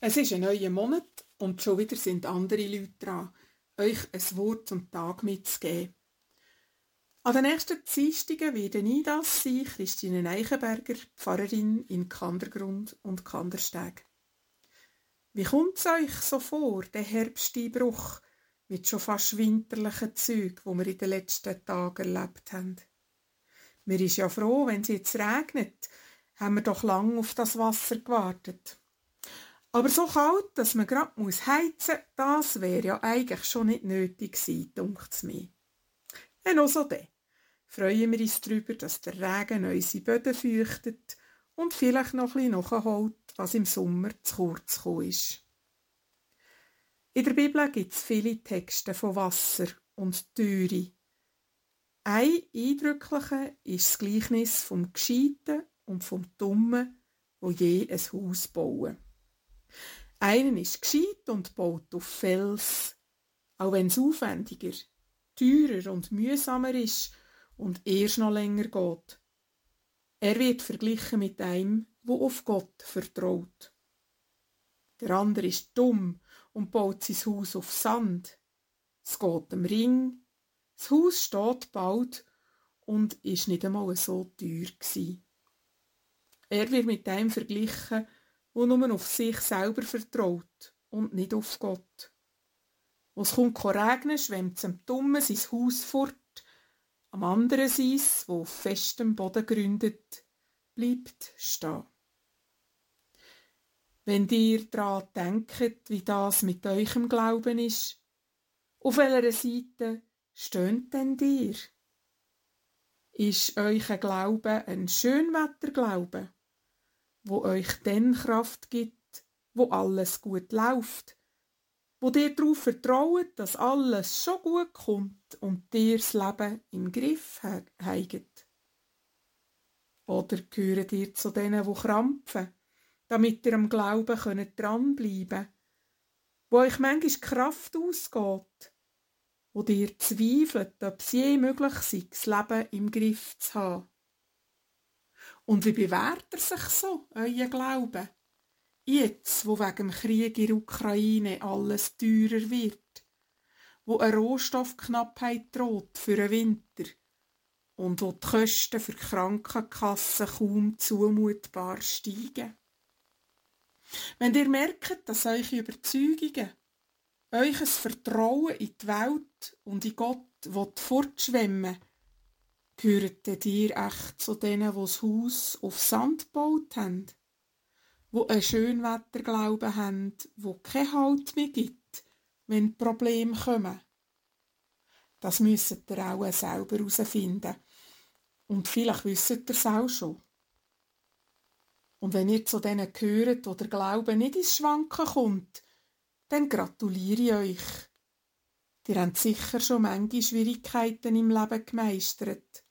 Es ist ein neuer Monat und schon wieder sind andere Leute dran, euch ein Wort zum Tag mitzugeben. An den nächsten Dienstagen werde ich das sein, Christine Eichenberger, Pfarrerin in Kandergrund und Kandersteg. Wie kommt es euch so vor, der Herbsteinbruch mit schon fast winterlichen Zügen, wo wir in den letzten Tagen erlebt haben? Mir ist ja froh, wenn es jetzt regnet, haben wir doch lang auf das Wasser gewartet. Aber so kalt, dass man gerade heizen muss, das wäre ja eigentlich schon nicht nötig gewesen, dunkt's mir. Und auch so dann freuen wir uns darüber, dass der Regen unsere Böden feuchtet und vielleicht noch ein bisschen nachholt, was im Sommer zu kurz gekommen ist. In der Bibel gibt es viele Texte von Wasser und Türe. Ein eindrücklicher ist das Gleichnis vom Gescheiten und vom Dummen, wo je ein Haus bauen. Einen ist gescheit und baut auf Fels, auch wenn es aufwendiger, teurer und mühsamer ist und erst noch länger geht. Er wird verglichen mit einem, wo auf Gott vertraut. Der andere ist dumm und baut sein Haus auf Sand. Es geht am Ring. Das Haus steht bald und ist nicht einmal so teuer gsi. Er wird mit einem verglichen, wo nur auf sich selber vertraut und nicht auf Gott. Wo es kommt regnen, schwemmt zum Dummen sein Haus fort, am anderen seins, wo auf festem Boden gründet, bleibt stehen. Wenn ihr daran denkt, wie das mit eurem Glauben ist, auf welcher Seite stöhnt denn dir? Ist euer Glaube ein Schönwetterglaube? Wo euch den Kraft gibt, wo alles gut läuft, wo dir darauf vertraut, dass alles schon gut kommt und dir das Leben im Griff heiget. Oder gehören ihr zu denen, wo krampfen, damit ihr am Glauben könnt dranbleiben, wo euch manchmal Kraft ausgeht, wo dir zweifelt, ob es je möglich sei, das Leben im Griff zu haben. Und wie bewährt er sich so, euer Glaube? Jetzt, wo wegen dem Krieg in der Ukraine alles teurer wird, wo eine Rohstoffknappheit droht für den Winter und wo die Kosten für die Krankenkassen kaum zumutbar steigen. Wenn ihr merkt, dass eure Überzeugungen, euch Vertrauen in die Welt und in Gott fortschwemmen Gehört ihr echt zu denen, die das Haus auf Sand gebaut haben? Wo einen Schönwetterglauben haben, wo kein Halt mehr gibt, wenn Probleme kommen? Das müsst ihr auch selber herausfinden. Und vielleicht wisst ihr es auch schon. Und wenn ihr zu denen gehört, wo der Glaube nicht ins Schwanken kommt, dann gratuliere ich euch. Ihr habt sicher schon manche Schwierigkeiten im Leben gemeistert.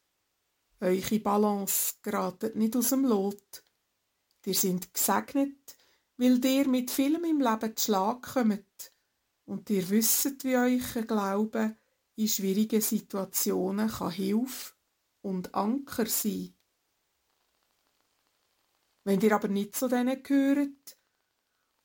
Eure Balance geratet nicht aus dem Lot. Ihr sind gesegnet, weil ihr mit vielem im Leben zu Schlag kommt und ihr wisst, wie euer Glaube in schwierigen Situationen kann Hilfe und Anker sein. Wenn ihr aber nicht zu denen gehört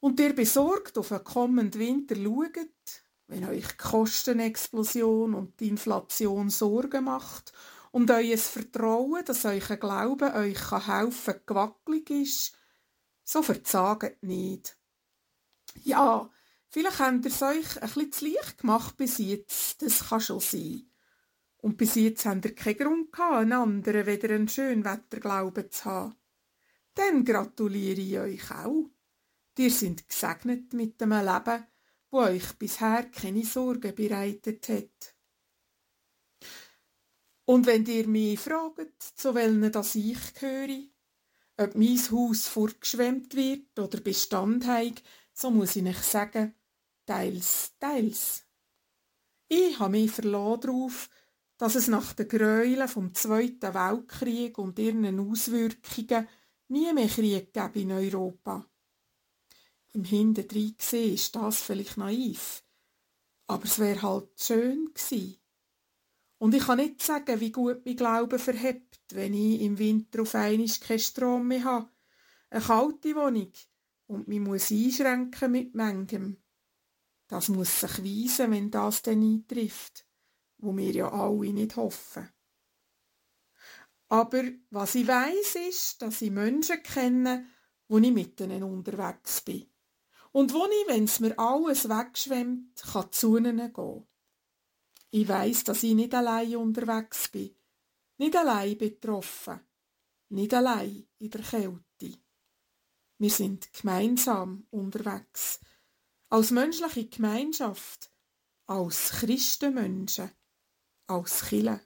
und ihr besorgt auf einen kommenden Winter schaut, wenn euch die Kostenexplosion und die Inflation Sorgen macht und euer Vertrauen, dass euer Glaube euch helfen kann, gewackelig ist, so verzagt nicht. Ja, vielleicht habt ihr es euch ein bisschen zu leicht gemacht bis jetzt, das kann schon sein. Und bis jetzt habt ihr keinen Grund gehabt, einen anderen weder einen Schönwetterglauben zu haben. Dann gratuliere ich euch auch. Ihr seid gesegnet mit einem Leben, wo euch bisher keine Sorgen bereitet hat. Und wenn ihr mich fragt, zu welchen das ich gehöre, ob mein Haus vorgeschwemmt wird oder Bestand hat, so muss ich euch sagen, teils, teils. Ich habe mich verlassen darauf, dass es nach den Gräueln vom Zweiten Weltkrieg und ihren Auswirkungen nie mehr Krieg gäbe in Europa. Im Hinterdrein gesehen ist das vielleicht naiv, aber es wäre halt schön gewesen. Und ich kann nicht sagen, wie gut mein Glaube verhebt, wenn ich im Winter auf einmal keinen Strom mehr habe. Eine kalte Wohnung und mi muss einschränken mit manchem. Das muss sich weisen, wenn das dann eintrifft, wo wir ja alle nicht hoffen. Aber was ich weiß ist, dass ich Menschen kenne, wo ich mit unterwegs bin. Und wo ich, wenn's mir alles wegschwemmt, kann zu ihnen gehen. Ich weiß, dass ich nicht allein unterwegs bin, nicht allein betroffen, nicht allein in der Kälte. Wir sind gemeinsam unterwegs, als menschliche Gemeinschaft, als Christenmenschen, als Chille.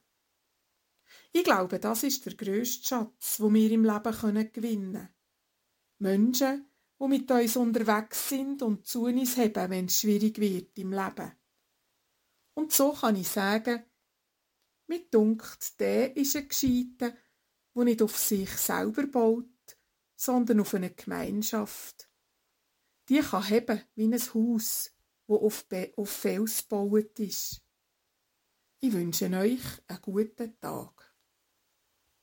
Ich glaube, das ist der grösste Schatz, wo wir im Leben gewinnen können. Menschen, die mit uns unterwegs sind und zu uns haben, wenn es schwierig wird im Leben. Und so kann ich sagen, mit dunkt, der ist ein Gescheiter, der nicht auf sich selber baut, sondern auf eine Gemeinschaft. Die kann heben wie ein Haus, wo auf, auf Fels gebaut ist. Ich wünsche euch einen guten Tag.